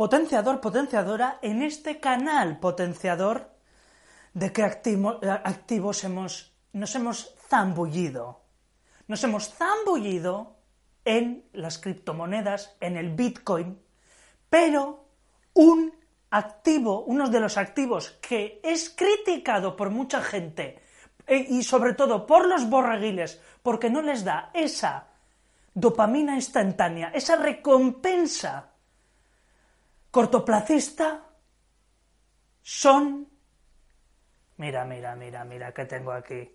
potenciador, potenciadora en este canal potenciador de que activos hemos, nos hemos zambullido. Nos hemos zambullido en las criptomonedas, en el Bitcoin, pero un activo, uno de los activos que es criticado por mucha gente e, y sobre todo por los borreguiles, porque no les da esa dopamina instantánea, esa recompensa cortoplacista son... Mira, mira, mira, mira que tengo aquí.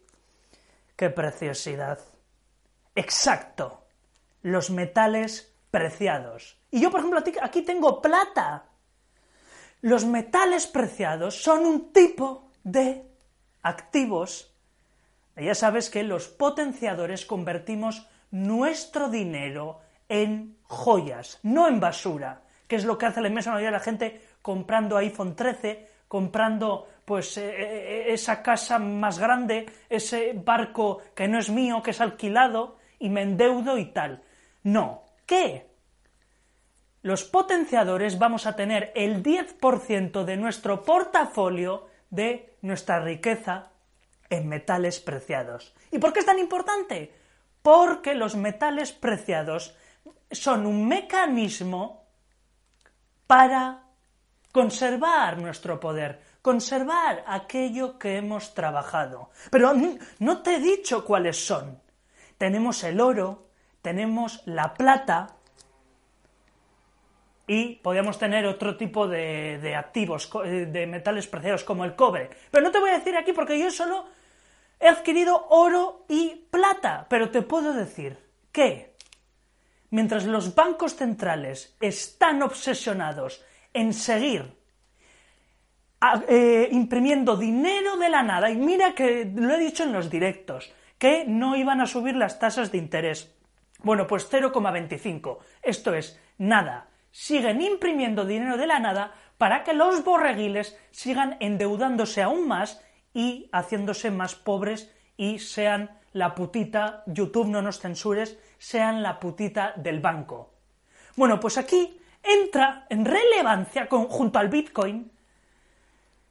Qué preciosidad. Exacto. Los metales preciados. Y yo, por ejemplo, aquí tengo plata. Los metales preciados son un tipo de activos. Ya sabes que los potenciadores convertimos nuestro dinero en joyas, no en basura que es lo que hace la inmensa mayoría de la gente comprando iPhone 13, comprando pues eh, eh, esa casa más grande, ese barco que no es mío, que es alquilado, y me endeudo y tal. No. ¿Qué? Los potenciadores vamos a tener el 10% de nuestro portafolio de nuestra riqueza en metales preciados. ¿Y por qué es tan importante? Porque los metales preciados son un mecanismo para conservar nuestro poder, conservar aquello que hemos trabajado. Pero no te he dicho cuáles son. Tenemos el oro, tenemos la plata y podríamos tener otro tipo de, de activos, eh, de metales preciados como el cobre. Pero no te voy a decir aquí porque yo solo he adquirido oro y plata. Pero te puedo decir que mientras los bancos centrales están obsesionados en seguir eh, imprimiendo dinero de la nada, y mira que lo he dicho en los directos, que no iban a subir las tasas de interés. Bueno, pues 0,25. Esto es nada. Siguen imprimiendo dinero de la nada para que los borreguiles sigan endeudándose aún más y haciéndose más pobres y sean la putita, YouTube no nos censures, sean la putita del banco. Bueno, pues aquí entra en relevancia junto al Bitcoin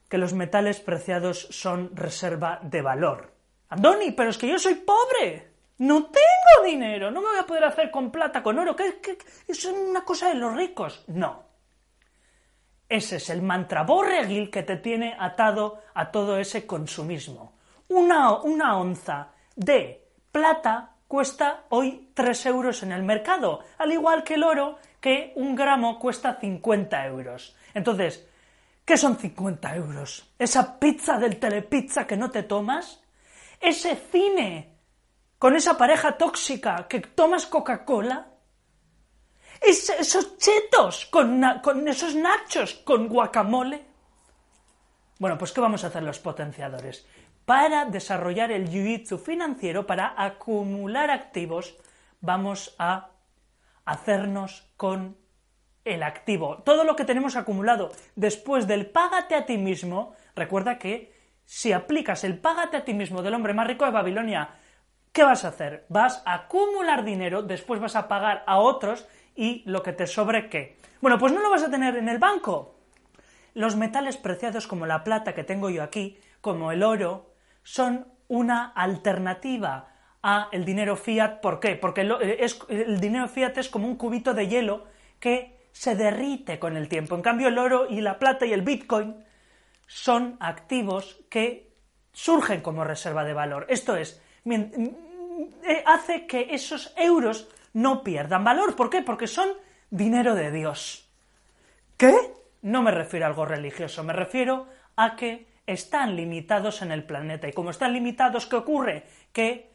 que los metales preciados son reserva de valor. Andoni, pero es que yo soy pobre. No tengo dinero, no me voy a poder hacer con plata, con oro, que, es una cosa de los ricos. No. Ese es el mantra borreguil que te tiene atado a todo ese consumismo. Una, una onza de plata cuesta hoy 3 euros en el mercado, al igual que el oro, que un gramo cuesta 50 euros. Entonces, ¿qué son 50 euros? ¿Esa pizza del telepizza que no te tomas? ¿Ese cine con esa pareja tóxica que tomas Coca-Cola? ¿Esos chetos con, con esos nachos con guacamole? Bueno, pues ¿qué vamos a hacer los potenciadores? Para desarrollar el jiu-jitsu financiero, para acumular activos, vamos a hacernos con el activo. Todo lo que tenemos acumulado después del págate a ti mismo, recuerda que si aplicas el págate a ti mismo del hombre más rico de Babilonia, ¿qué vas a hacer? Vas a acumular dinero, después vas a pagar a otros y lo que te sobre qué. Bueno, pues no lo vas a tener en el banco. Los metales preciados como la plata que tengo yo aquí, como el oro, son una alternativa a el dinero fiat. ¿Por qué? Porque eh, el dinero fiat es como un cubito de hielo que se derrite con el tiempo. En cambio, el oro y la plata y el bitcoin son activos que surgen como reserva de valor. Esto es, eh, hace que esos euros no pierdan valor. ¿Por qué? Porque son dinero de Dios. ¿Qué? No me refiero a algo religioso, me refiero a que están limitados en el planeta. Y como están limitados, ¿qué ocurre? Que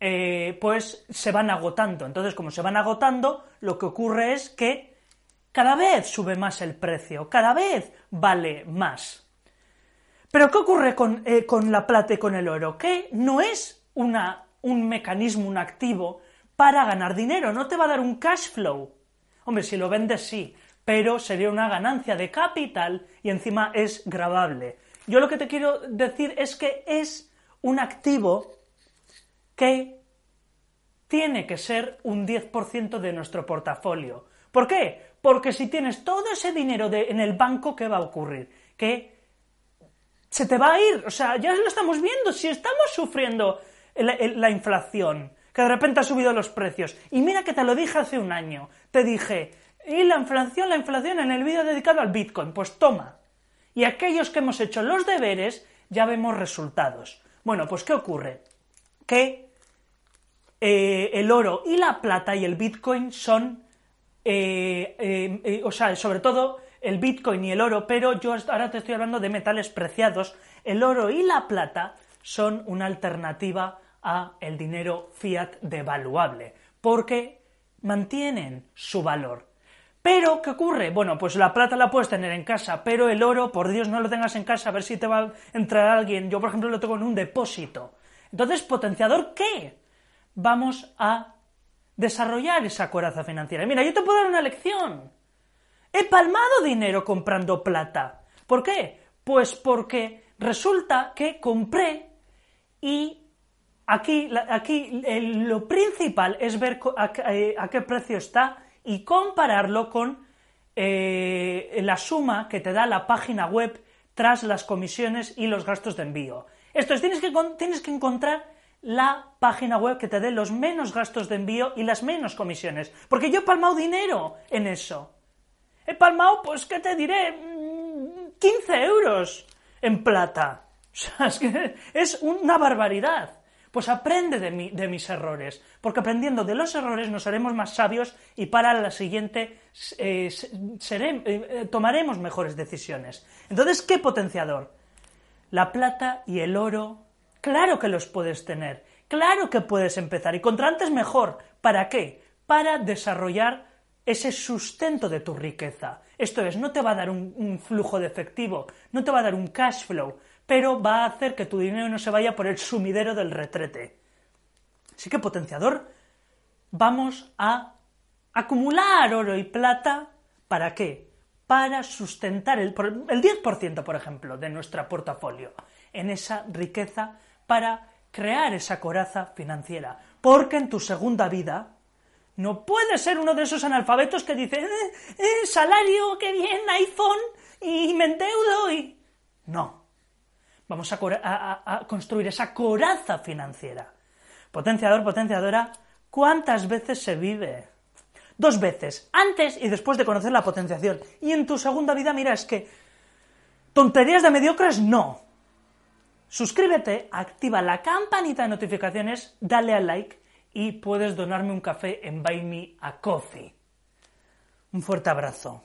eh, pues se van agotando. Entonces, como se van agotando, lo que ocurre es que cada vez sube más el precio, cada vez vale más. Pero ¿qué ocurre con, eh, con la plata y con el oro? Que no es una, un mecanismo, un activo para ganar dinero, no te va a dar un cash flow. Hombre, si lo vendes sí, pero sería una ganancia de capital y encima es grabable. Yo lo que te quiero decir es que es un activo que tiene que ser un 10% de nuestro portafolio. ¿Por qué? Porque si tienes todo ese dinero en el banco, ¿qué va a ocurrir? Que se te va a ir. O sea, ya lo estamos viendo. Si estamos sufriendo la, inflación, que de repente ha subido los precios. Y mira que te lo dije hace un año. Te dije, y la inflación, la inflación en el vídeo dedicado al Bitcoin. Pues toma. Y aquellos que hemos hecho los deberes, ya vemos resultados. Bueno, pues ¿qué ocurre? Que eh, el oro y la plata y el Bitcoin son, eh, eh, o sea, sobre todo el Bitcoin y el oro, pero yo ahora te estoy hablando de metales preciados. El oro y la plata son una alternativa a el dinero fiat devaluable, porque mantienen su valor. Pero, ¿qué ocurre? Bueno, pues la plata la puedes tener en casa, pero el oro, por Dios, no lo tengas en casa, a ver si te va a entrar alguien. Yo, por ejemplo, lo tengo en un depósito. Entonces, ¿potenciador qué? Vamos a desarrollar esa coraza financiera. Mira, yo te puedo dar una lección. He palmado dinero comprando plata. ¿Por qué? Pues porque resulta que compré y aquí, aquí lo principal es ver eh, a, qué precio está y compararlo con eh, la suma que te da la página web tras las comisiones y los gastos de envío. Esto es, tienes que, tienes que encontrar la página web que te dé los menos gastos de envío y las menos comisiones. Porque yo he palmado dinero en eso. He palmado, pues, ¿qué te diré? 15 mm, euros en plata. O sea, es una barbaridad. Pues aprende de, de, mis errores, porque aprendiendo de los errores nos haremos más sabios y para la siguiente eh, eh, tomaremos mejores decisiones. Entonces, ¿qué potenciador? La plata y el oro, claro que los puedes tener, claro que puedes empezar, y contra antes mejor. ¿Para qué? Para desarrollar ese sustento de tu riqueza. Esto es, no te va a dar un, flujo de efectivo, no te va a dar un cash flow, pero va a hacer que tu dinero no se vaya por el sumidero del retrete. Así que potenciador, vamos a acumular oro y plata, ¿para qué? Para sustentar el, el 10%, por ejemplo, de nuestro portafolio en esa riqueza para crear esa coraza financiera. Porque en tu segunda vida, no puede ser uno de esos analfabetos que dice, eh, eh, salario, qué bien, iPhone, y me endeudo y... No. Vamos a, construir esa coraza financiera. Potenciador, potenciadora, ¿cuántas veces se vive? Dos veces, antes y después de conocer la potenciación. Y en tu segunda vida, mira, es que tonterías de mediocres no. Suscríbete, activa la campanita de notificaciones, dale al like y puedes donarme un café en Buy Me a Coffee. Un fuerte abrazo.